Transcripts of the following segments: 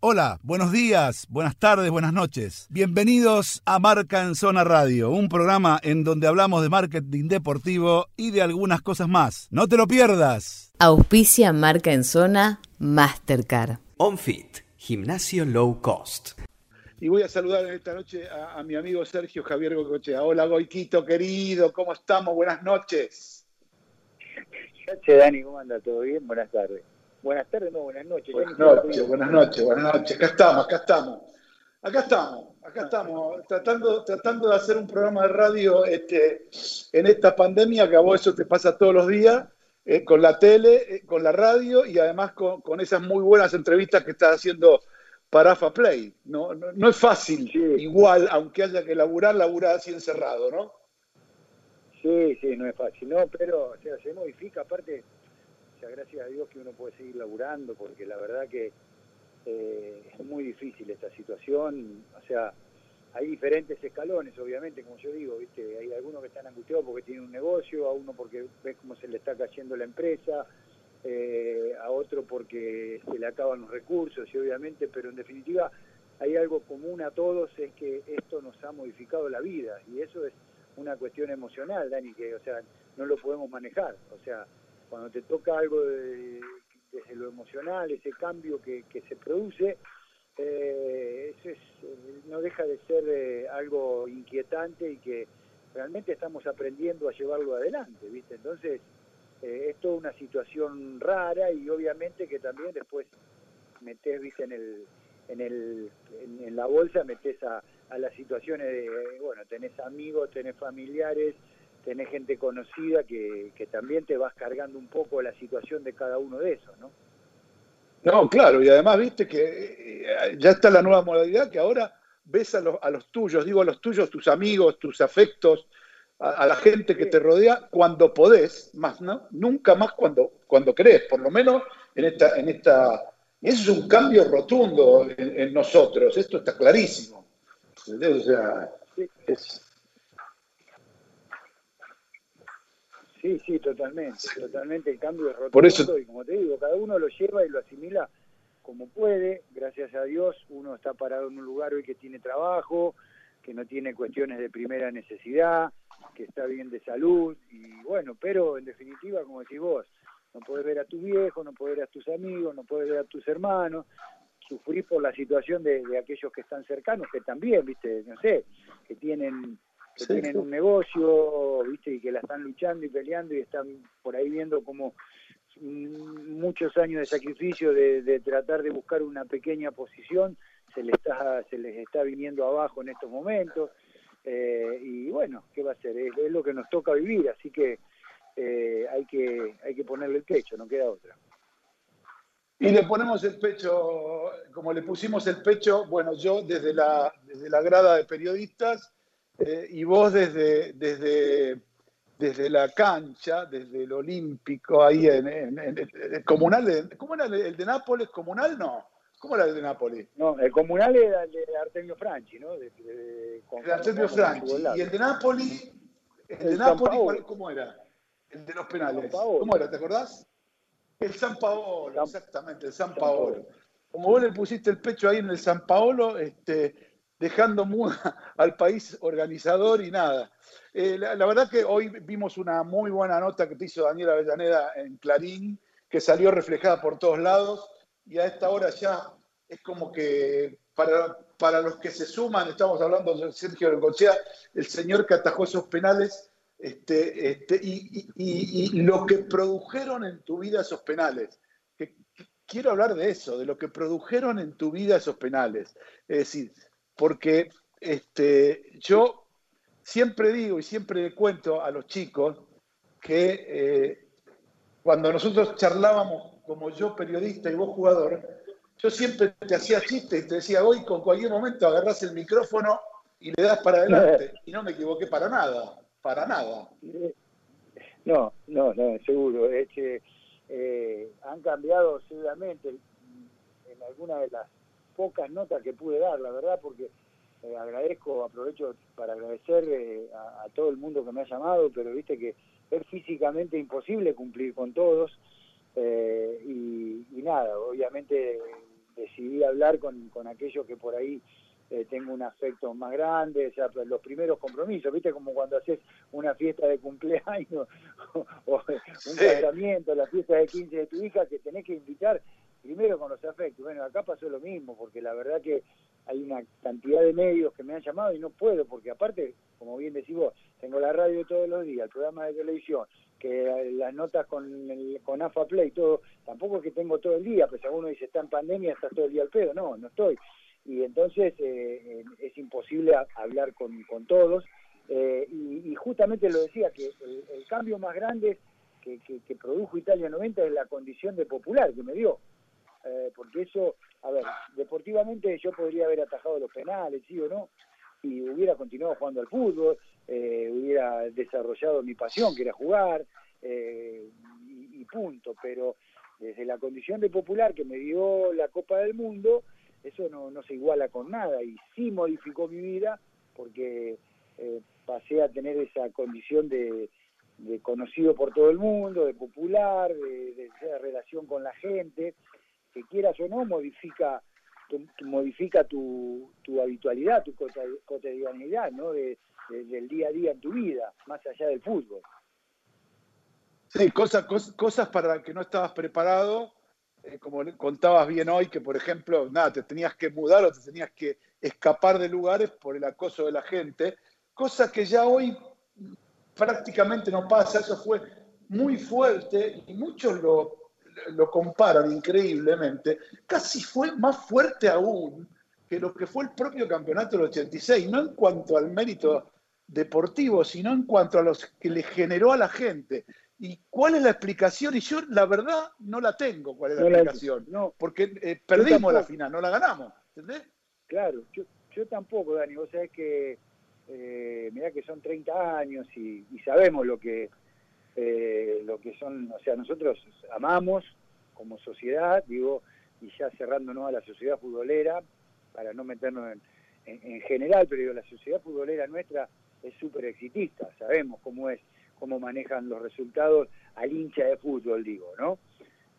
Hola, buenos días, buenas tardes, buenas noches. Bienvenidos a Marca en Zona Radio, un programa en donde hablamos de marketing deportivo y de algunas cosas más. No te lo pierdas. Auspicia Marca en Zona Mastercard. OnFit, gimnasio low cost. Y voy a saludar esta noche a, mi amigo Sergio Javier Gocochea. Hola Goiquito, querido, ¿cómo estamos? Buenas noches. Che, Dani, ¿cómo anda? ¿Todo bien? Buenas tardes. Buenas tardes, no, buenas noches. Buenas noches, buenas noches, buenas noches. Acá estamos, acá estamos. Acá estamos, acá estamos, tratando, tratando de hacer un programa de radio este, en esta pandemia, que a vos eso te pasa todos los días, eh, con la tele, eh, con la radio y además con, esas muy buenas entrevistas que estás haciendo para AFA Play. No, no, es fácil, igual, aunque haya que laburar, laburar así encerrado, ¿no? Sí, sí, no es fácil, no, pero o sea, se modifica, aparte gracias a Dios que uno puede seguir laburando, porque la verdad que eh, es muy difícil esta situación, o sea, hay diferentes escalones, obviamente, como yo digo, ¿viste? hay algunos que están angustiados porque tienen un negocio, a uno porque ves cómo se le está cayendo la empresa, eh, a otro porque se le acaban los recursos, y obviamente, pero en definitiva hay algo común a todos, es que esto nos ha modificado la vida, y eso es una cuestión emocional, Dani, que, o sea, no lo podemos manejar, o sea, cuando te toca algo desde lo emocional, ese cambio que, se produce, eh, eso es, eh, no deja de ser eh, algo inquietante y que realmente estamos aprendiendo a llevarlo adelante, ¿viste? Entonces, eh, es toda una situación rara y obviamente que también después metes, ¿viste? En el, en, el, en, la bolsa metes a, a las situaciones de, bueno, tenés amigos, tenés familiares, tenés gente conocida que, también te vas cargando un poco la situación de cada uno de esos, ¿no? No, claro, y además viste que eh, ya está la nueva modalidad que ahora ves a los, a los tuyos, digo a los tuyos, tus amigos, tus afectos, a, la gente que te rodea cuando podés, más no, nunca más cuando, cuando querés, por lo menos en esta, en esta, eso es un cambio rotundo en, nosotros, esto está clarísimo. O sea, es, Sí, sí, totalmente, totalmente el cambio es rotundo Por eso... y como te digo, cada uno lo lleva y lo asimila como puede, gracias a Dios uno está parado en un lugar hoy que tiene trabajo, que no tiene cuestiones de primera necesidad, que está bien de salud y bueno, pero en definitiva, como decís vos, no podés ver a tu viejo, no podés ver a tus amigos, no podés ver a tus hermanos, sufrir por la situación de, de aquellos que están cercanos, que también, viste, no sé, que tienen que tienen un negocio, ¿viste? Y que la están luchando y peleando y están por ahí viendo como muchos años de sacrificio de, tratar de buscar una pequeña posición se les está se les está viniendo abajo en estos momentos. Eh, y bueno qué va a ser es, lo que nos toca vivir así que eh, hay que hay que ponerle el pecho no queda otra. Y le ponemos el pecho como le pusimos el pecho bueno yo desde la desde la grada de periodistas eh, y vos desde, desde, desde la cancha, desde el Olímpico, ahí en, el comunal, ¿cómo era el de Nápoles? ¿Comunal? No. ¿Cómo era el de Nápoles? No, el comunal era el de Artemio Franchi, ¿no? De, el Artemio Franchi. ¿Y el de Nápoles? ¿El, de Nápoles cómo era? El de los penales. ¿Cómo era? ¿Te acordás? El San Paolo, exactamente, el San, Paolo. Como vos le pusiste el pecho ahí en el San Paolo, este, dejando al país organizador y nada. Eh, la, verdad que hoy vimos una muy buena nota que te hizo Daniela Avellaneda en Clarín, que salió reflejada por todos lados y a esta hora ya es como que para, para los que se suman, estamos hablando de Sergio Bengochea, el señor que atajó esos penales, este, este, y, lo que produjeron en tu vida esos penales. quiero hablar de eso, de lo que produjeron en tu vida esos penales. Es decir, porque este, yo siempre digo y siempre le cuento a los chicos que eh, cuando nosotros charlábamos como yo periodista y vos jugador, yo siempre te hacía chiste y te decía, hoy con cualquier momento agarrás el micrófono y le das para adelante. Y no me equivoqué para nada, para nada. No, no, no, seguro. Es que eh, han cambiado seguramente en alguna de las pocas notas que pude dar, la verdad, porque eh, agradezco, aprovecho para agradecer eh, a, todo el mundo que me ha llamado, pero viste que es físicamente imposible cumplir con todos. Eh, y, nada, obviamente decidí hablar con, con aquellos que por ahí eh, tengo un afecto más grande, o sea, pues, los primeros compromisos, ¿viste? Como cuando haces una fiesta de cumpleaños o, un casamiento, la fiesta de 15 de tu hija, que tenés que invitar primero con los afectos. Bueno, acá pasó lo mismo, porque la verdad que hay una cantidad de medios que me han llamado y no puedo, porque aparte, como bien decís vos, tengo la radio todos los días, el programa de televisión, que las notas con, el, con AFA Play, todo, tampoco es que tengo todo el día, pues uno dice está en pandemia, está todo el día al pedo, no, no estoy y entonces eh, eh, es imposible hablar con, con todos. Eh, y, justamente lo decía, que el, cambio más grande que, que, produjo Italia 90 es la condición de popular que me dio. Porque eso, a ver, deportivamente yo podría haber atajado los penales, sí o no, y hubiera continuado jugando al fútbol, hubiera desarrollado mi pasión, que era jugar, y, y punto. Pero desde la condición de popular que me dio la Copa del Mundo, eso no, no se iguala con nada. Y sí modificó mi vida porque eh, pasé a tener esa condición de, conocido por todo el mundo, de popular, de, de, relación con la gente, que quieras o no modifica tu, modifica tu, tu habitualidad, tu cotidianidad, ¿no? De, del día a día en tu vida, más allá del fútbol. Sí, cosas, cosas para las que no estabas preparado eh, como contabas bien hoy, que por ejemplo, nada, te tenías que mudar o te tenías que escapar de lugares por el acoso de la gente, cosa que ya hoy prácticamente no pasa, eso fue muy fuerte y muchos lo, lo comparan increíblemente, casi fue más fuerte aún que lo que fue el propio campeonato del 86, no en cuanto al mérito deportivo, sino en cuanto a los que le generó a la gente. ¿Y cuál es la explicación? Y yo, la verdad, no la tengo. ¿Cuál es la explicación? no. Porque eh, perdimos la final, no la ganamos. ¿Entendés? Claro, yo, yo tampoco, Dani. Vos sabés que, eh, mirá que son 30 años y, sabemos lo que, eh, lo que son. O sea, nosotros amamos como sociedad, digo, y ya cerrándonos a la sociedad futbolera, para no meternos en, en general, pero digo, la sociedad futbolera nuestra es súper exitista, sabemos cómo es cómo manejan los resultados al hincha de fútbol, digo, ¿no?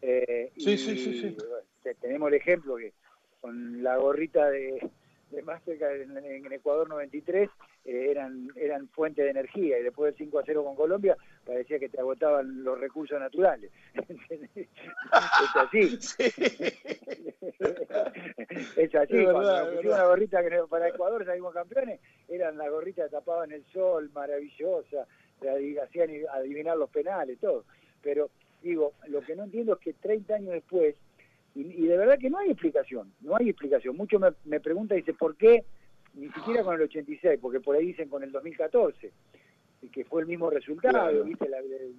Eh, sí, sí, sí, sí. tenemos el ejemplo que con la gorrita de, de Mastercard en, Ecuador 93 eh, eran, eran fuente de energía y después del 5 a 0 con Colombia parecía que te agotaban los recursos naturales. es así. es así. Cuando pusimos una gorrita que para Ecuador salimos campeones, eran las gorritas que tapaban el sol, maravillosa, hacían adivinar los penales, todo. Pero digo, lo que no entiendo es que 30 años después, y, de verdad que no hay explicación, no hay explicación. Muchos me, me preguntan, dice, ¿por qué? Ni siquiera con el 86, porque por ahí dicen con el 2014, y que fue el mismo resultado, ¿viste?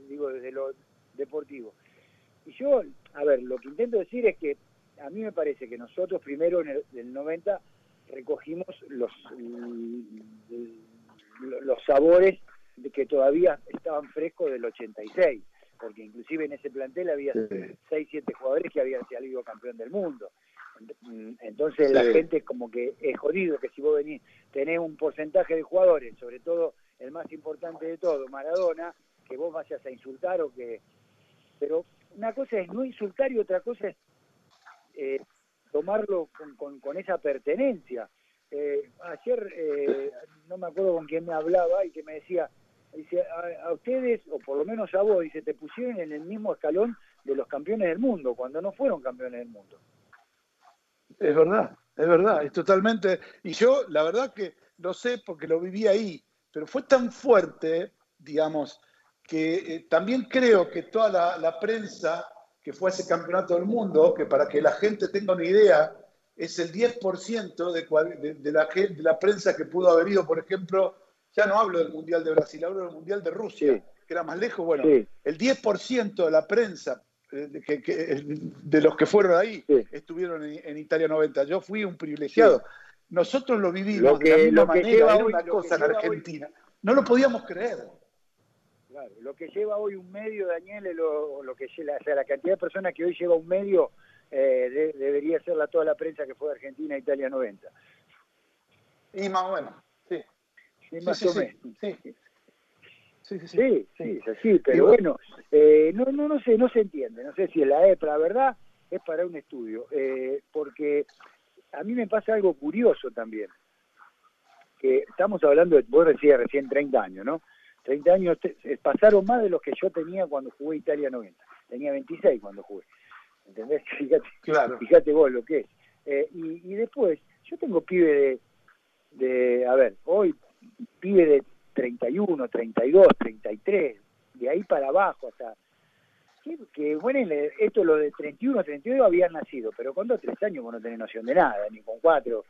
digo, desde lo deportivo. Y yo, a ver, lo que intento decir es que a mí me parece que nosotros primero en el, 90 recogimos los, los sabores que todavía estaban frescos del 86, porque inclusive en ese plantel había 6, 7 jugadores que habían salido campeón del mundo. Entonces la gente es como que es jodido que si vos venís, tenés un porcentaje de jugadores, sobre todo el más importante de todo, Maradona, que vos vayas a insultar o que... Pero una cosa es no insultar y otra cosa es eh, tomarlo con, con, esa pertenencia. Eh, ayer eh, no me acuerdo con quién me hablaba y que me decía, dice, a, ustedes, o por lo menos a vos, dice, te pusieron en el mismo escalón de los campeones del mundo, cuando no fueron campeones del mundo. Es verdad, es verdad, es totalmente. Y yo, la verdad que lo sé porque lo viví ahí, pero fue tan fuerte, digamos, que eh, también creo que toda la, prensa que fue a ese campeonato del mundo, que para que la gente tenga una idea, es el 10% de, de, la, de la prensa que pudo haber ido, por ejemplo, ya no hablo del Mundial de Brasil, hablo del Mundial de Rusia, que era más lejos. Bueno, el 10% de la prensa eh, de, los que fueron ahí estuvieron en, Italia 90. Yo fui un privilegiado. Nosotros lo vivimos de la misma manera, una cosa en Argentina. no lo podíamos creer. Claro, lo que lleva hoy un medio, Daniel, lo, lo que lleva, o sea, la cantidad de personas que hoy lleva un medio eh, debería ser la, toda la prensa que fue de Argentina Italia 90. Y más o menos. Sí, más o menos. Sí. Sí, sí, sí, sí, pero bueno, eh, no, no, no sé, no se entiende, no sé si es la EPRA, verdad, es para un estudio, eh, porque a mí me pasa algo curioso también, que estamos hablando de, vos decías recién 30 años, ¿no? 30 años eh, pasaron más de los que yo tenía cuando jugué Italia 90. Tenía 26 cuando jugué. ¿Entendés? Fíjate, claro. fíjate vos lo que es. Eh, y, después, yo tengo pibe de, de, a ver, hoy pibe de 31, 32, 33, de ahí para abajo hasta... Que, bueno, esto lo de 31, 32 habían nacido, pero con 2, 3 años vos no tenés noción de nada, ni con 4,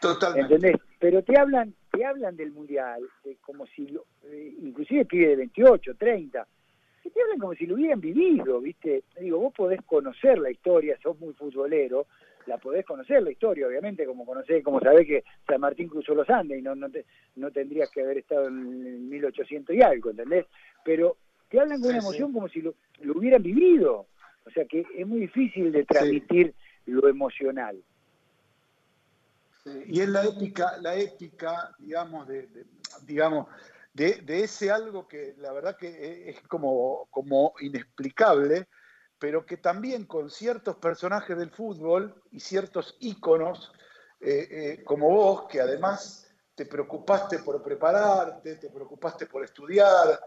Totalmente. ¿entendés? Pero te hablan, te hablan del mundial, como si, lo, eh, inclusive pibe de 28, 30, que te hablan como si lo hubieran vivido, ¿viste? Digo, vos podés conocer la historia, sos muy futbolero, la podés conocer la historia, obviamente, como conocés, como sabés que San Martín cruzó los Andes y no, no, te, no tendrías que haber estado en 1800 y algo, ¿entendés? Pero te hablan con una emoción como si lo, lo, hubieran vivido. O sea que es muy difícil de transmitir lo emocional. Y es la épica, la épica, digamos, de, digamos, de, de, ese algo que la verdad que es como, como inexplicable, pero que también con ciertos personajes del fútbol y ciertos íconos, eh, eh, como vos, que además te preocupaste por prepararte, te preocupaste por estudiar,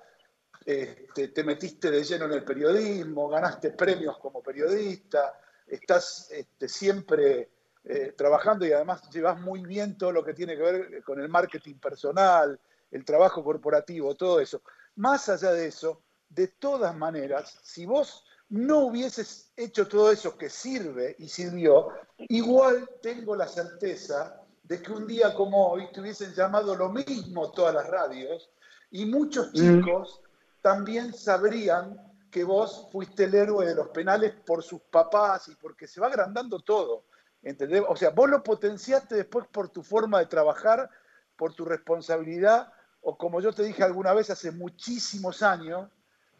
este, te metiste de lleno en el periodismo, ganaste premios como periodista, estás este, siempre eh, trabajando y además llevas muy bien todo lo que tiene que ver con el marketing personal, el trabajo corporativo, todo eso. Más allá de eso, de todas maneras, si vos no hubieses hecho todo eso que sirve y sirvió, igual tengo la certeza de que un día como hoy te hubiesen llamado lo mismo todas las radios y muchos mm. chicos también sabrían que vos fuiste el héroe de los penales por sus papás y porque se va agrandando todo. ¿entendés? O sea, vos lo potenciaste después por tu forma de trabajar, por tu responsabilidad, o como yo te dije alguna vez hace muchísimos años,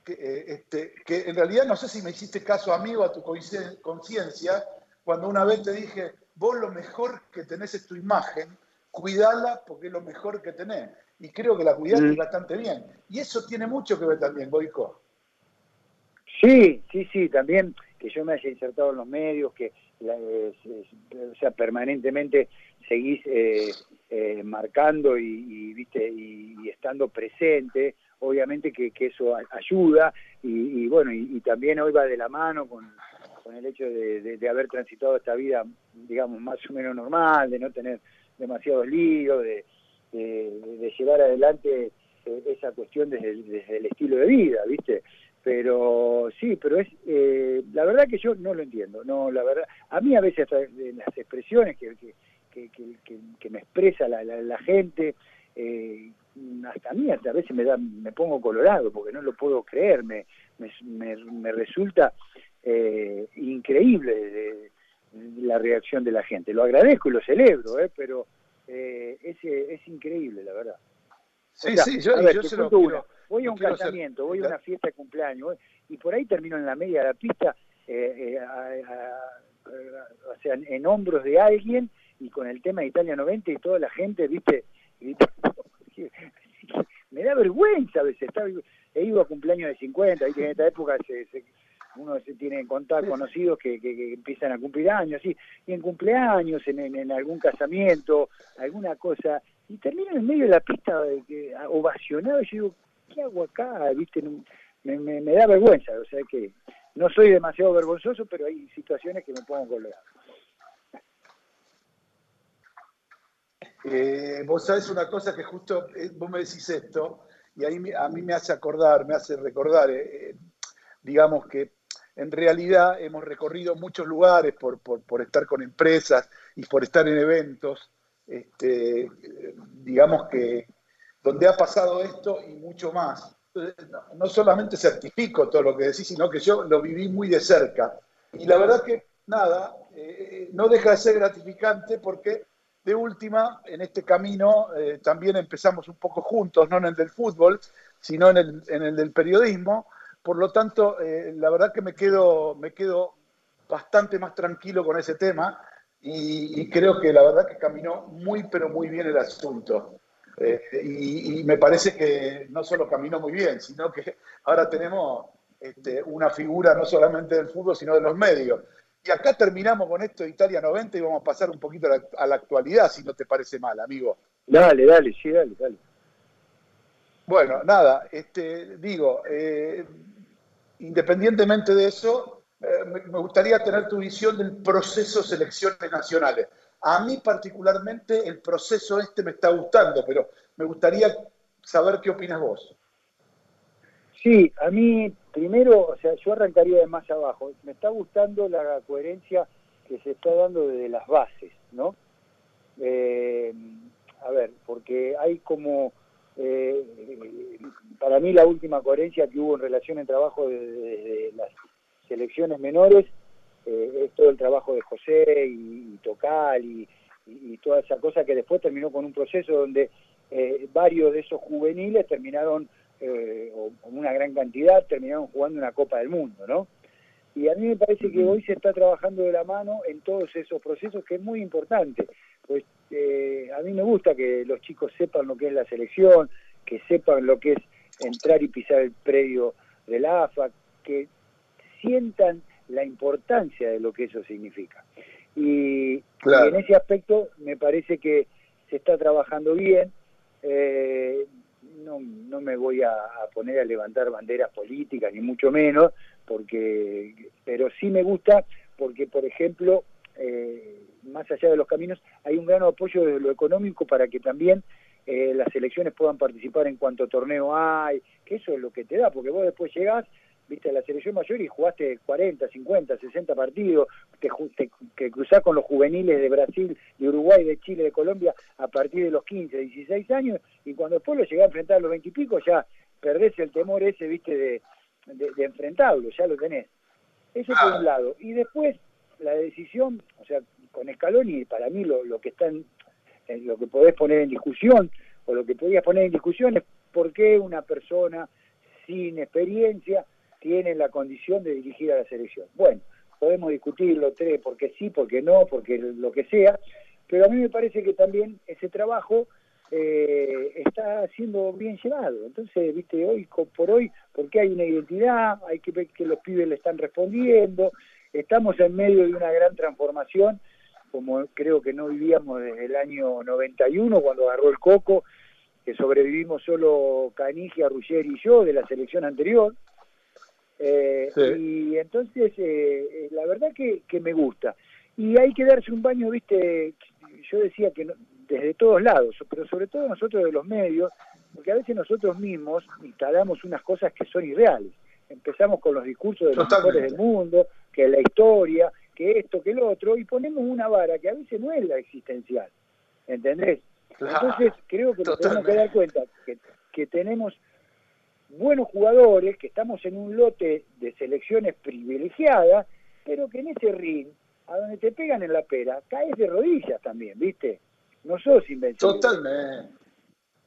que, eh, este, que en realidad no sé si me hiciste caso amigo a tu conciencia, cuando una vez te dije, vos lo mejor que tenés es tu imagen, cuidala porque es lo mejor que tenés. Y creo que la cuidaste mm. bastante bien. Y eso tiene mucho que ver también, Boico. Sí, sí, sí, también que yo me haya insertado en los medios, que o sea, permanentemente seguís eh, eh, marcando y, viste y, estando presente obviamente que, eso ayuda y, bueno, y, también hoy va de la mano con, el hecho de, haber transitado esta vida, digamos, más o menos normal, de no tener demasiados líos, de, llevar adelante eh, esa cuestión desde el, estilo de vida, ¿viste? Pero sí, pero es, eh, la verdad que yo no lo entiendo, no, la verdad, a mí a veces las expresiones que, que, que, me expresa la, la gente, eh, hasta a mí a veces me da me pongo colorado porque no lo puedo creer me me, me, resulta eh, increíble la reacción de la gente. Lo agradezco y lo celebro eh, pero eh, es, es increíble la verdad. Sí sí yo, yo voy a un casamiento voy a una fiesta de cumpleaños y por ahí termino en la media de la pista eh, o sea en hombros de alguien y con el tema de Italia 90 y toda la gente viste me da vergüenza a veces. he ido a cumpleaños de 50, en esta época uno se tiene en contar conocidos que, empiezan a cumplir años, y en cumpleaños, en, algún casamiento, alguna cosa, y termino en medio de la pista ovacionado y yo digo, ¿qué hago acá? ¿Viste? Me, me, da vergüenza, o sea que no soy demasiado vergonzoso, pero hay situaciones que me pongo colorado. Eh, vos sabés una cosa que justo eh, vos me decís esto, y ahí a mí me hace acordar, me hace recordar, eh, digamos que en realidad hemos recorrido muchos lugares por, estar con empresas y por estar en eventos, este, digamos que donde ha pasado esto y mucho más. No, solamente certifico todo lo que decís, sino que yo lo viví muy de cerca. Y la verdad que nada, no deja de ser gratificante porque de última, en este camino eh, también empezamos un poco juntos, no en el del fútbol, sino en el, del periodismo. Por lo tanto, eh, la verdad que me quedo, me quedo bastante más tranquilo con ese tema y, creo que la verdad que caminó muy, pero muy bien el asunto. Eh, y, me parece que no solo caminó muy bien, sino que ahora tenemos este, una figura no solamente del fútbol, sino de los medios. Y acá terminamos con esto de Italia 90 y vamos a pasar un poquito a la, actualidad, si no te parece mal, amigo. Dale, dale, sí, dale, dale. Bueno, nada, este, digo, eh, independientemente de eso, eh, me, gustaría tener tu visión del proceso selecciones nacionales. A mí particularmente el proceso este me está gustando, pero me gustaría saber qué opinas vos. Sí, a mí primero, o sea, yo arrancaría de más abajo. Me está gustando la coherencia que se está dando desde las bases, ¿no? Eh, a ver, porque hay como, eh, para mí la última coherencia que hubo en relación al trabajo de, las selecciones menores eh, es todo el trabajo de José y, Tocal y, y, toda esa cosa que después terminó con un proceso donde varios de esos juveniles terminaron eh, o, una gran cantidad, terminaron jugando una Copa del Mundo, ¿no? Y a mí me parece que hoy se está trabajando de la mano en todos esos procesos, que es muy importante. Pues eh, a mí me gusta que los chicos sepan lo que es la selección, que sepan lo que es entrar y pisar el predio de la AFA, que sientan la importancia de lo que eso significa. Y, en ese aspecto me parece que se está trabajando bien. Eh, no, no me voy a, poner a levantar banderas políticas, ni mucho menos, porque pero sí me gusta porque, por ejemplo, eh, más allá de los caminos, hay un gran apoyo de lo económico para que también eh, las elecciones puedan participar en cuanto torneo hay, que eso es lo que te da, porque vos después llegás viste, a la selección mayor y jugaste 40, 50, 60 partidos, te, que cruzás con los juveniles de Brasil, de Uruguay, de Chile, de Colombia a partir de los 15, 16 años, y cuando después lo llegás a enfrentar a los 20 y pico, ya perdés el temor ese, viste, de, de, enfrentarlo, ya lo tenés. Eso por un lado. Y después, la decisión, o sea, con Scaloni, para mí lo, lo que están, lo que podés poner en discusión, o lo que podías poner en discusión es por qué una persona sin experiencia tiene la condición de dirigir a la selección. Bueno, podemos discutirlo, tres, porque sí, porque no, porque lo que sea, pero a mí me parece que también ese trabajo eh, está siendo bien llevado. Entonces, viste, hoy por hoy, porque hay una identidad, hay que ver que los pibes le están respondiendo, estamos en medio de una gran transformación, como creo que no vivíamos desde el año 91, cuando agarró el coco, que sobrevivimos solo Canigia, Ruggeri y yo de la selección anterior, eh, y entonces, eh, eh, la verdad que, me gusta. Y hay que darse un baño, viste, yo decía que desde todos lados, pero sobre todo nosotros de los medios, porque a veces nosotros mismos instalamos unas cosas que son irreales. Empezamos con los discursos de los mejores del mundo, que la historia, que esto, que el otro, y ponemos una vara que a veces no es la existencial. ¿Entendés? Entonces creo que nos tenemos que dar cuenta que, que tenemos buenos jugadores, que estamos en un lote de selecciones privilegiadas, pero que en ese ring, a donde te pegan en la pera, caes de rodillas también, ¿viste? No sos invencible. Totalmente,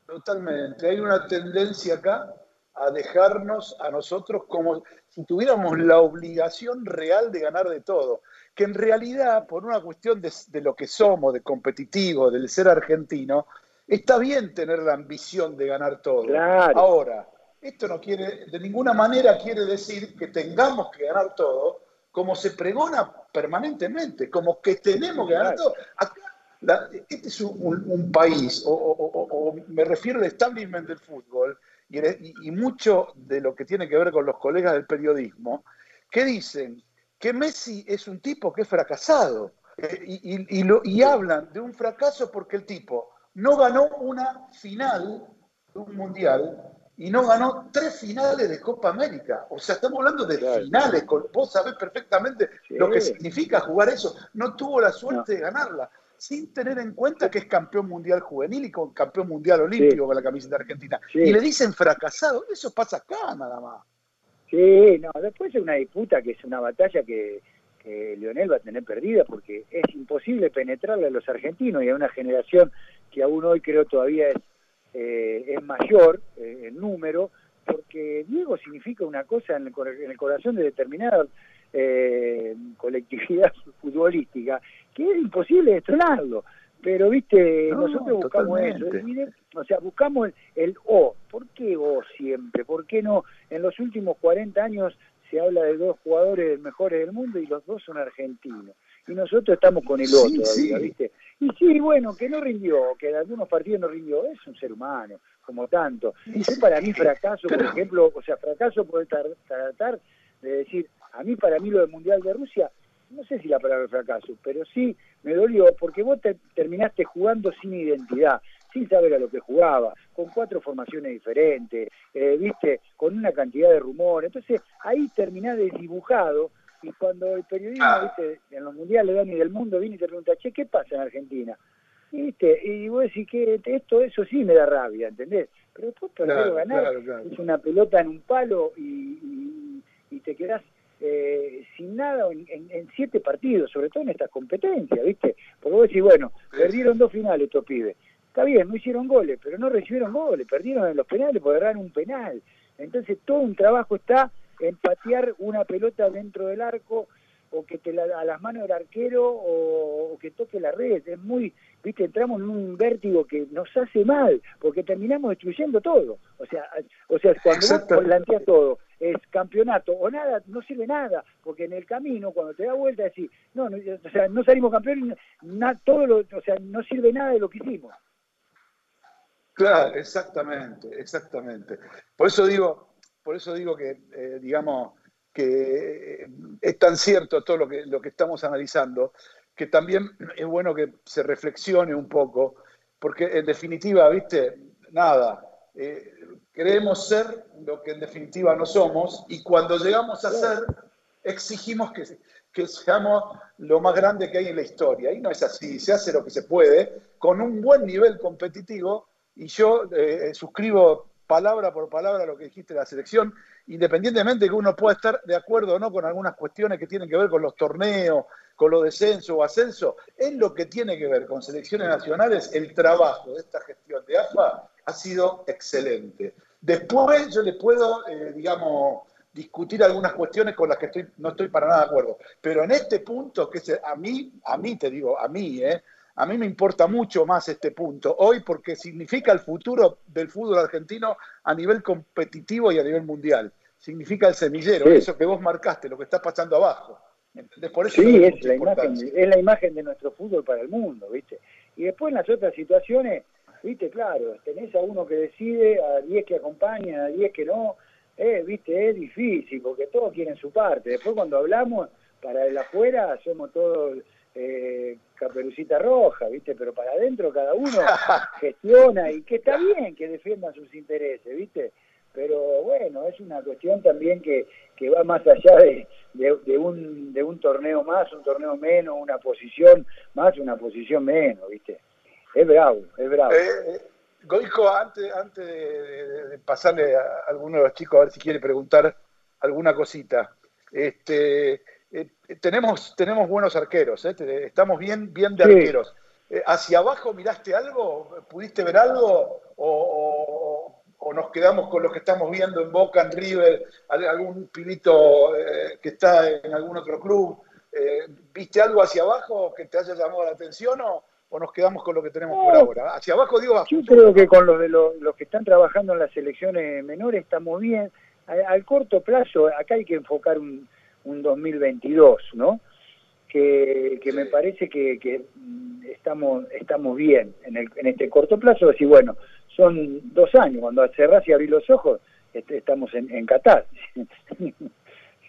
totalmente. Hay una tendencia acá a dejarnos a nosotros como si tuviéramos la obligación real de ganar de todo. Que en realidad, por una cuestión de, de lo que somos, de competitivo, del ser argentino, está bien tener la ambición de ganar todo. Claro. Ahora, esto no quiere, de ninguna manera quiere decir que tengamos que ganar todo, como se pregona permanentemente, como que tenemos que ganar todo. este es un, país, o, me refiero al establishment del fútbol, y, mucho de lo que tiene que ver con los colegas del periodismo, que dicen que Messi es un tipo que es fracasado, eh, y, y hablan de un fracaso porque el tipo no ganó una final de un mundial y no ganó tres finales de Copa América. O sea, estamos hablando de finales, vos sabés perfectamente lo que significa jugar eso. No tuvo la suerte de ganarla, sin tener en cuenta que es campeón mundial juvenil y con campeón mundial olímpico con la camiseta argentina. Y le dicen fracasado, eso pasa acá nada más. Sí, no, después es una disputa que es una batalla que, que Lionel va a tener perdida porque es imposible penetrarle a los argentinos y a una generación que aún hoy creo todavía es eh, es mayor eh, en número, porque Diego significa una cosa en el, corazón de determinada eh, colectividad futbolística que es imposible destronarlo. Pero, viste, nosotros buscamos eso, o sea, buscamos el, O. ¿Por qué O siempre? ¿Por qué no? En los últimos 40 años se habla de dos jugadores mejores del mundo y los dos son argentinos. Y nosotros estamos con el otro todavía, ¿viste? Y sí, bueno, que no rindió, que en algunos partidos no rindió, es un ser humano, como tanto. Y para mí fracaso, por ejemplo, o sea, fracaso puede tratar de decir, a mí para mí lo del Mundial de Rusia, no sé si la palabra fracaso, pero sí me dolió porque vos te terminaste jugando sin identidad, sin saber a lo que jugaba, con cuatro formaciones diferentes, eh, viste, con una cantidad de rumores. Entonces ahí terminás desdibujado y cuando el periodismo, ah. viste, en los mundiales Dani del mundo viene y te pregunta, che, ¿qué pasa en Argentina? Viste, y vos decís que esto, eso sí me da rabia, ¿entendés? Pero después perder ganar es una pelota en un palo y, y, te quedás eh, sin nada en, en, siete partidos, sobre todo en estas competencias, ¿viste? Porque vos decís, bueno, perdieron dos finales estos pibes. Está bien, no hicieron goles, pero no recibieron goles, perdieron en los penales por agarrar un penal. Entonces todo un trabajo está en patear una pelota dentro del arco o que te la, a las manos del arquero o, que toque la red. Es muy, viste, entramos en un vértigo que nos hace mal, porque terminamos destruyendo todo. O sea, o sea cuando vos planteas todo, es campeonato o nada, no sirve nada, porque en el camino, cuando te da vuelta, decís, no, no o sea, no salimos campeones, todo lo, o sea, no sirve nada de lo que hicimos. Claro, exactamente, exactamente. Por eso digo, por eso digo que, eh, digamos, que es tan cierto todo lo que, lo que estamos analizando, que también es bueno que se reflexione un poco, porque en definitiva, viste, nada, eh, queremos ser lo que en definitiva no somos y cuando llegamos a ser, exigimos que, que seamos lo más grande que hay en la historia. Y no es así, se hace lo que se puede, con un buen nivel competitivo, y yo eh, suscribo palabra por palabra lo que dijiste de la selección, independientemente de que uno pueda estar de acuerdo o no con algunas cuestiones que tienen que ver con los torneos, con los descensos o ascensos, en lo que tiene que ver con selecciones nacionales, el trabajo de esta gestión de AFA ha sido excelente. Después yo le puedo, eh, digamos, discutir algunas cuestiones con las que estoy, no estoy para nada de acuerdo. Pero en este punto, que es, a mí, a mí te digo, a mí, eh, a mí me importa mucho más este punto hoy porque significa el futuro del fútbol argentino a nivel competitivo y a nivel mundial. Significa el semillero, eso que vos marcaste, lo que está pasando abajo. Por eso sí, es la, imagen, es la imagen de nuestro fútbol para el mundo, ¿viste? Y después en las otras situaciones, ¿viste? Claro, tenés a uno que decide, a 10 que acompañan, a 10 que no, eh, ¿viste? Es difícil porque todos quieren su parte. Después cuando hablamos, para el afuera somos todos eh, caperucita roja, ¿viste? Pero para adentro cada uno gestiona y que está bien que defiendan sus intereses, ¿viste? Pero bueno, es una cuestión también que, que va más allá de, de, un, de un torneo más, un torneo menos, una posición más, una posición menos, ¿viste? Es bravo, es bravo. Eh, eh Goico, antes, antes de, pasarle a alguno de los chicos a ver si quiere preguntar alguna cosita, este, tenemos, tenemos buenos arqueros, ¿eh? estamos bien, bien de arqueros. Eh, ¿Hacia abajo miraste algo? ¿Pudiste ver algo? ¿O, nos quedamos con lo que estamos viendo en Boca, en River, algún pilito que está en algún otro club? ¿Viste algo hacia abajo que te haya llamado la atención o, nos quedamos con lo que tenemos por ahora? Hacia abajo digo... Yo creo que con los, de los, que están trabajando en las selecciones menores estamos bien. al corto plazo, acá hay que enfocar un un 2022, ¿no? Que, que me parece que, que, mm, estamos estamos bien en, el, en este corto plazo, decir, bueno, son dos años, cuando cerrás y abrís los ojos, este, estamos en, en Qatar.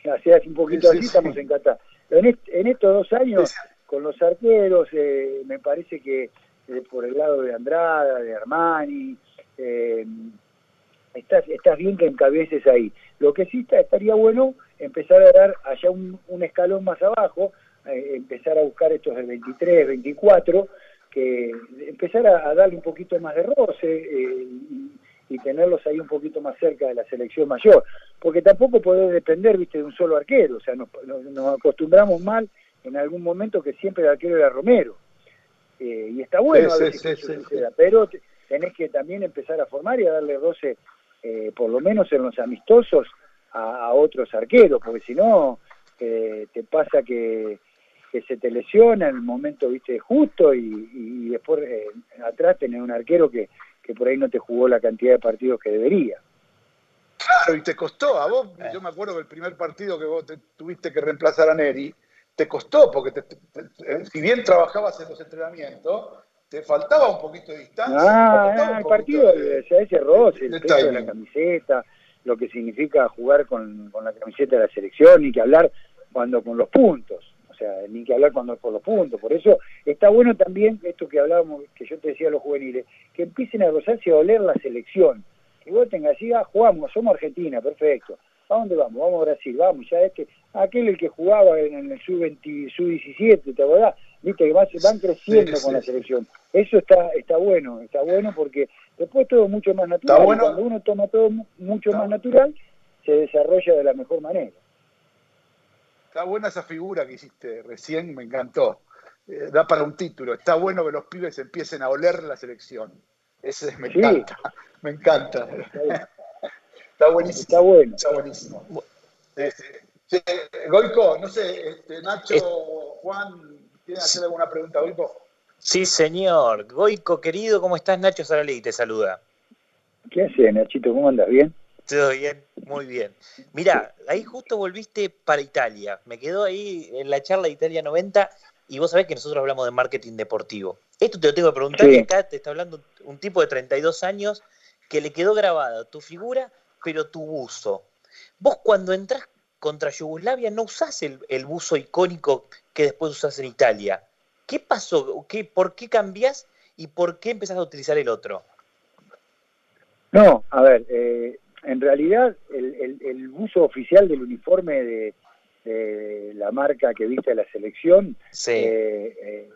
hace un poquito así, estamos en Qatar. En, en estos dos años, con los arqueros, eh, me parece que eh, por el lado de Andrada, de Armani, eh, estás, estás bien que encabeces ahí. Lo que sí está, estaría bueno empezar a dar allá un, escalón más abajo, eh, empezar a buscar estos del 23, 24, que empezar a, darle un poquito más de roce eh, y, tenerlos ahí un poquito más cerca de la selección mayor, porque tampoco puede depender, viste, de un solo arquero, o sea, nos, acostumbramos mal en algún momento que siempre el arquero era Romero, eh, y está bueno pero tenés que también empezar a formar y a darle roce, por lo menos en los amistosos, a, otros arqueros, porque si no, eh, te pasa que, se te lesiona en el momento viste justo y, después eh, atrás tenés un arquero que, que por ahí no te jugó la cantidad de partidos que debería. Claro, y te costó. A vos, eh. yo me acuerdo que el primer partido que vos tuviste que reemplazar a Neri, te costó, porque eh, si bien trabajabas en los entrenamientos, te faltaba un poquito de distancia. Ah, el partido, de, ese roce, el peso de la camiseta, lo que significa jugar con, con, la camiseta de la selección, ni que hablar cuando con los puntos, o sea, ni que hablar cuando con los puntos. Por eso está bueno también esto que hablábamos, que yo te decía a los juveniles, que empiecen a rozarse a oler la selección que vos tengas, así, ah, jugamos, somos Argentina, perfecto. ¿A dónde vamos? Vamos a Brasil, vamos, ya este, aquel el que jugaba en, el sub-20, sub-17, ¿te acordás? Viste que van, creciendo con la selección. Eso está, está bueno, está bueno porque después todo mucho más natural. Cuando uno toma todo mucho más natural, se desarrolla de la mejor manera. Está buena esa figura que hiciste recién, me encantó. Eh, da para un título. Está bueno que los pibes empiecen a oler la selección. Ese me encanta. Me encanta. Está buenísimo. Está bueno. Está buenísimo. Este, Goico, no sé, este, Nacho, Juan, ¿quieren hacer alguna pregunta, Goico? Sí, señor. Goico, querido, ¿cómo estás? Nacho Saralegui te saluda. ¿Qué haces, Nachito? ¿Cómo andas? ¿Bien? Todo bien, muy bien. Mira, ahí justo volviste para Italia. Me quedó ahí en la charla de Italia 90 y vos sabés que nosotros hablamos de marketing deportivo. Esto te lo tengo que preguntar y acá te está hablando un tipo de 32 años que le quedó grabada tu figura, pero tu buzo. Vos cuando entras contra Yugoslavia no usás el, buzo icónico que después usás en Italia. ¿Qué pasó? ¿Qué, ¿Por qué cambias y por qué empezás a utilizar el otro? No, a ver, eh, en realidad el, buzo oficial del uniforme de, la marca que viste la selección eh, eh,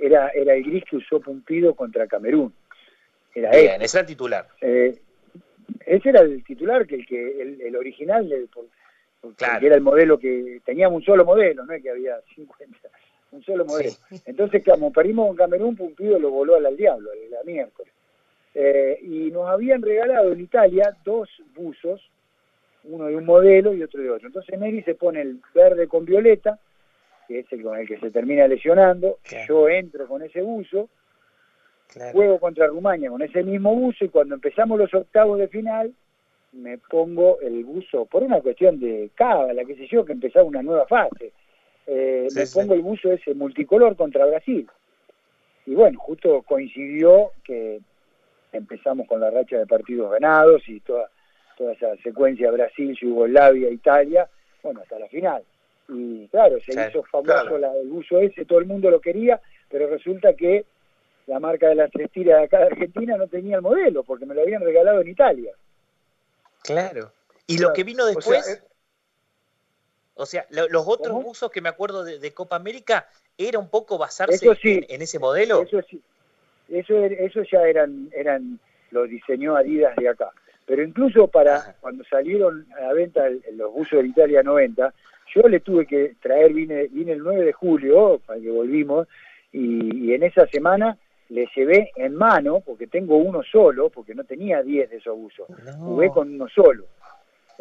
era, era el gris que usó Pumpido contra Camerún. Era Bien, ese era el titular. Ese era el titular, que el, que, el, original, del, que era el modelo que teníamos un solo modelo, no es que había 50, un solo modelo. Entonces, como perdimos con Camerún, Pumpido lo voló al, diablo, la miércoles. Eh, y nos habían regalado en Italia dos buzos, uno de un modelo y otro de otro. Entonces Neri se pone el verde con violeta, que es el con el que se termina lesionando. Yo entro con ese buzo Juego contra Rumania con ese mismo buzo y cuando empezamos los octavos de final me pongo el buzo, por una cuestión de cábala, qué sé yo, que empezaba una nueva fase. Eh, me pongo el buzo ese multicolor contra Brasil. Y bueno, justo coincidió que empezamos con la racha de partidos ganados y toda, toda esa secuencia Brasil, Yugoslavia, Italia, bueno, hasta la final. Y claro, se hizo famoso el buzo ese, todo el mundo lo quería, pero resulta que la marca de las tres tiras de acá de Argentina no tenía el modelo, porque me lo habían regalado en Italia. Claro. ¿Y lo que vino después? O sea, eh, los otros buzos que me acuerdo de, Copa América, ¿era un poco basarse en, ese modelo? Eso sí. Eso, eso ya eran, eran, lo diseñó Adidas de acá. Pero incluso para cuando salieron a la venta los buzos de Italia 90, yo le tuve que traer, vine, vine el 9 de julio, para que volvimos, y en esa semana le llevé en mano, porque tengo uno solo, porque no tenía 10 de esos buzos, jugué con uno solo.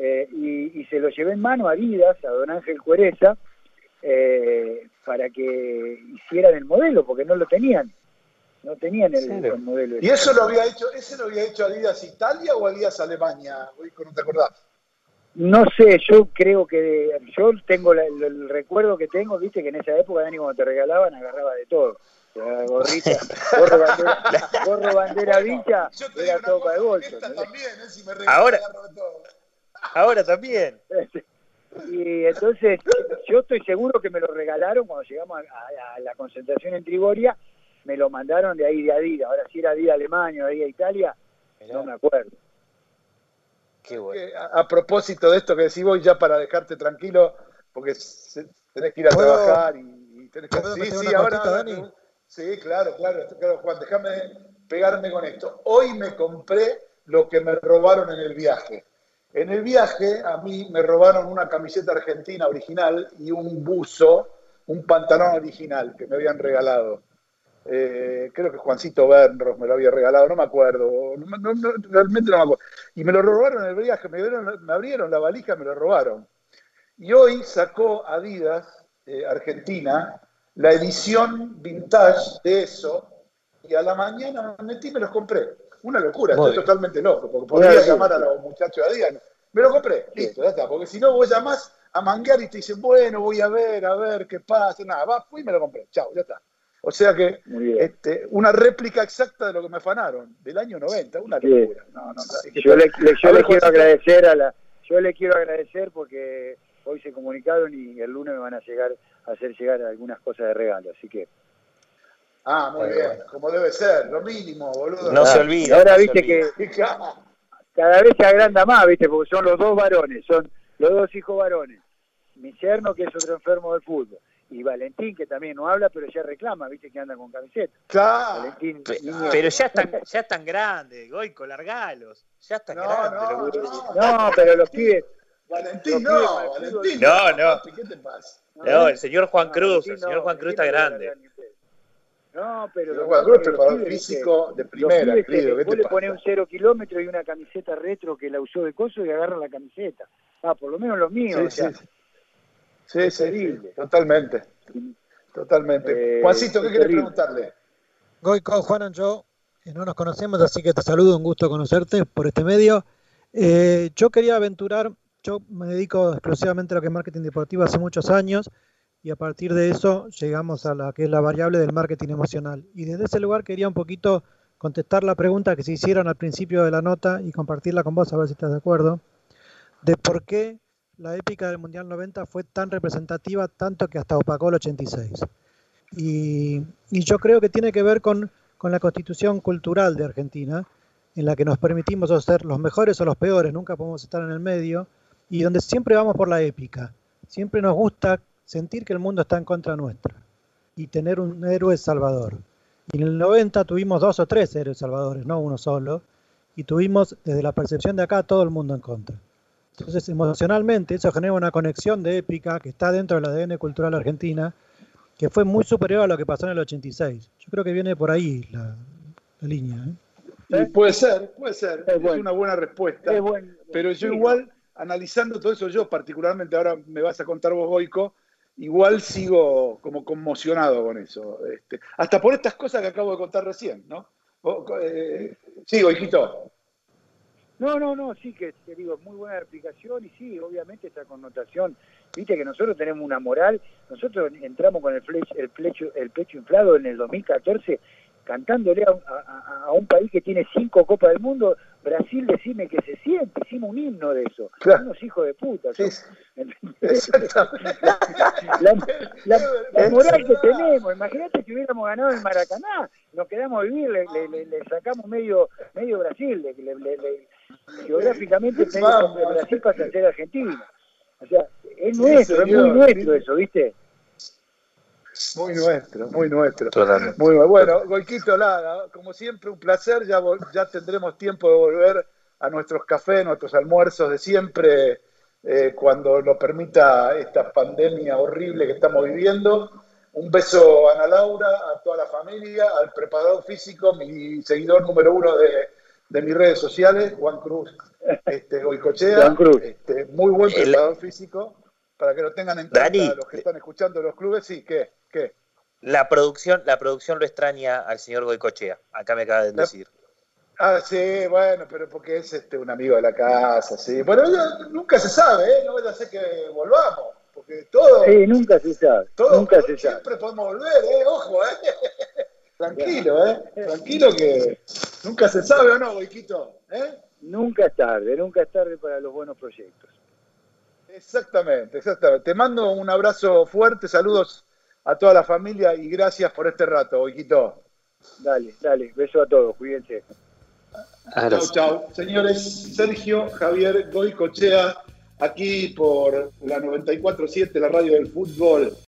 Eh, y, se lo llevé en mano a Vidas, a don Ángel Cuereza, eh, para que hicieran el modelo, porque no lo tenían. No tenían el, modelo. ¿Y eso lo había hecho, ese lo había hecho Adidas Italia o Adidas Alemania? ¿No te acordás? No sé, yo creo que yo tengo el, recuerdo que tengo, viste que en esa época Dani cuando te regalaban agarraba de todo gorrita, gorro bandera, gorro bandera vincha, era todo de bolso. También, ¿eh? ahora, ahora también. Y entonces, yo estoy seguro que me lo regalaron cuando llegamos a, la concentración en Trigoria, me lo mandaron de ahí de Adidas. Ahora si era Adidas Alemania o Adidas Italia, no me acuerdo. Qué bueno. a, propósito de esto que decís vos, ya para dejarte tranquilo, porque tenés que ir a trabajar y, tenés que... Sí, sí, ahora, Dani? Sí, claro, claro, claro, Juan, déjame pegarme con esto. Hoy me compré lo que me robaron en el viaje. En el viaje a mí me robaron una camiseta argentina original y un buzo, un pantalón original que me habían regalado. Eh, creo que Juancito Bernros me lo había regalado, no me acuerdo, realmente no me acuerdo. Y me lo robaron en el viaje, me, abrieron la valija, me lo robaron. Y hoy sacó Adidas, eh, Argentina, la edición vintage de eso y a la mañana me metí y me los compré. Una locura, estoy totalmente loco, porque podría llamar a los muchachos de Adidas. Me lo compré, listo, ya está. Porque si no, vos llamás a manguear y te dicen, bueno, voy a ver, a ver qué pasa. Nada, va, fui y me lo compré. Chao, ya está. O sea que este, una réplica exacta de lo que me afanaron, del año 90, una locura. yo le, quiero agradecer a la, yo le quiero agradecer porque hoy se comunicaron y el lunes me van a llegar a hacer llegar algunas cosas de regalo, así que Ah, muy bien, como debe ser, lo mínimo, boludo. No se olvide. Ahora viste que cada vez se agranda más, viste, porque son los dos varones, son los dos hijos varones. Mi yerno, que es otro enfermo del fútbol, y Valentín, que también no habla, pero ya reclama, viste que anda con camiseta. Claro. Valentín, pero ya están, ya están grandes, Goico, largalos. Ya están grandes. No, no, pero los pibes. Valentín, no, Valentín. No, no. ¿Qué te pasa? No, el señor Juan Cruz, el señor Juan Cruz está grande. No, pero. Juan Cruz es preparador físico de primera, querido. Vos le pones un cero kilómetro y una camiseta retro que la usó de coso y agarra la camiseta. Ah, por lo menos los míos. Sí, sí. Sí, sí, totalmente. Totalmente. Eh, Juancito, ¿qué querés preguntarle? Goico, Juan y yo no nos conocemos, así que te saludo, un gusto conocerte por este medio. Eh, yo quería aventurar, yo me dedico exclusivamente a lo que es marketing deportivo hace muchos años y a partir de eso llegamos a la que es la variable del marketing emocional. Y desde ese lugar quería un poquito contestar la pregunta que se hicieron al principio de la nota y compartirla con vos, a ver si estás de acuerdo, de por qué la épica del Mundial 90 fue tan representativa, tanto que hasta opacó el 86. Y, yo creo que tiene que ver con, la constitución cultural de Argentina, en la que nos permitimos ser los mejores o los peores, nunca podemos estar en el medio, y donde siempre vamos por la épica. Siempre nos gusta sentir que el mundo está en contra nuestra y tener un héroe salvador. Y en el 90 tuvimos dos o tres héroes salvadores, no uno solo, y tuvimos desde la percepción de acá todo el mundo en contra. Entonces, emocionalmente, eso genera una conexión de épica que está dentro del ADN cultural argentina, que fue muy superior a lo que pasó en el 86. Yo creo que viene por ahí la, línea. ¿eh? puede ser, puede ser. Es, una buena respuesta. pero yo igual, analizando todo eso, yo particularmente, ahora me vas a contar vos, Goico, igual sigo como conmocionado con eso. Este, hasta por estas cosas que acabo de contar recién, ¿no? Eh, sí, Goiquito. No, no, no, sí que te digo, muy buena explicación y sí, obviamente esta connotación, viste que nosotros tenemos una moral, nosotros entramos con el, el, pecho, el pecho inflado en el 2014 cantándole a, un país que tiene cinco Copas del Mundo, Brasil decime que se siente, hicimos un himno de eso, unos hijos de puta. la, moral que tenemos, imagínate que hubiéramos ganado en Maracaná, nos quedamos a vivir, le, le, sacamos medio medio Brasil, geográficamente Brasil pasa a ser Argentina. O sea, es nuestro, es muy nuestro eso, ¿viste? Muy nuestro, muy nuestro. Muy bueno. Goiquito Lara, como siempre, un placer. Ya, ya tendremos tiempo de volver a nuestros cafés, nuestros almuerzos de siempre, eh, cuando lo permita esta pandemia horrible que estamos viviendo. Un beso a Ana Laura, a toda la familia, al preparador físico, mi seguidor número uno de, de mis redes sociales, Juan Cruz este, Goicochea. Este, muy buen preparador físico, para que lo tengan en cuenta los que están escuchando los clubes. Sí, ¿qué? ¿Qué? La producción, la producción lo extraña al señor Goicochea, acá me acaba de decir. Ah, sí, bueno, pero porque es este, un amigo de la casa, sí. Bueno, nunca se sabe, ¿eh? No vaya a ser que volvamos, porque todo... Sí, nunca se sabe, todo, nunca se sabe. Siempre podemos volver, ¿eh? Ojo, ¿eh? Tranquilo, ¿eh? Tranquilo que nunca se sabe o no, Goiquito, ¿eh? Nunca es tarde, nunca es tarde para los buenos proyectos. Exactamente, exactamente. Te mando un abrazo fuerte, saludos a toda la familia y gracias por este rato, Oiquito. Dale, dale, beso a todos, cuídense. Chao, chao. Señores, Sergio Javier Goicochea, aquí por la 94.7, la radio del fútbol.